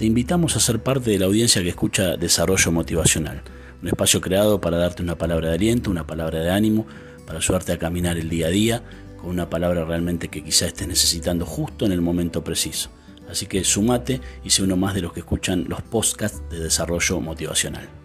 te invitamos a ser parte de la audiencia que escucha Desarrollo Motivacional, un espacio creado para darte una palabra de aliento, una palabra de ánimo, para ayudarte a caminar el día a día con una palabra realmente que quizá estés necesitando justo en el momento preciso. Así que sumate y sé uno más de los que escuchan los podcasts de desarrollo motivacional.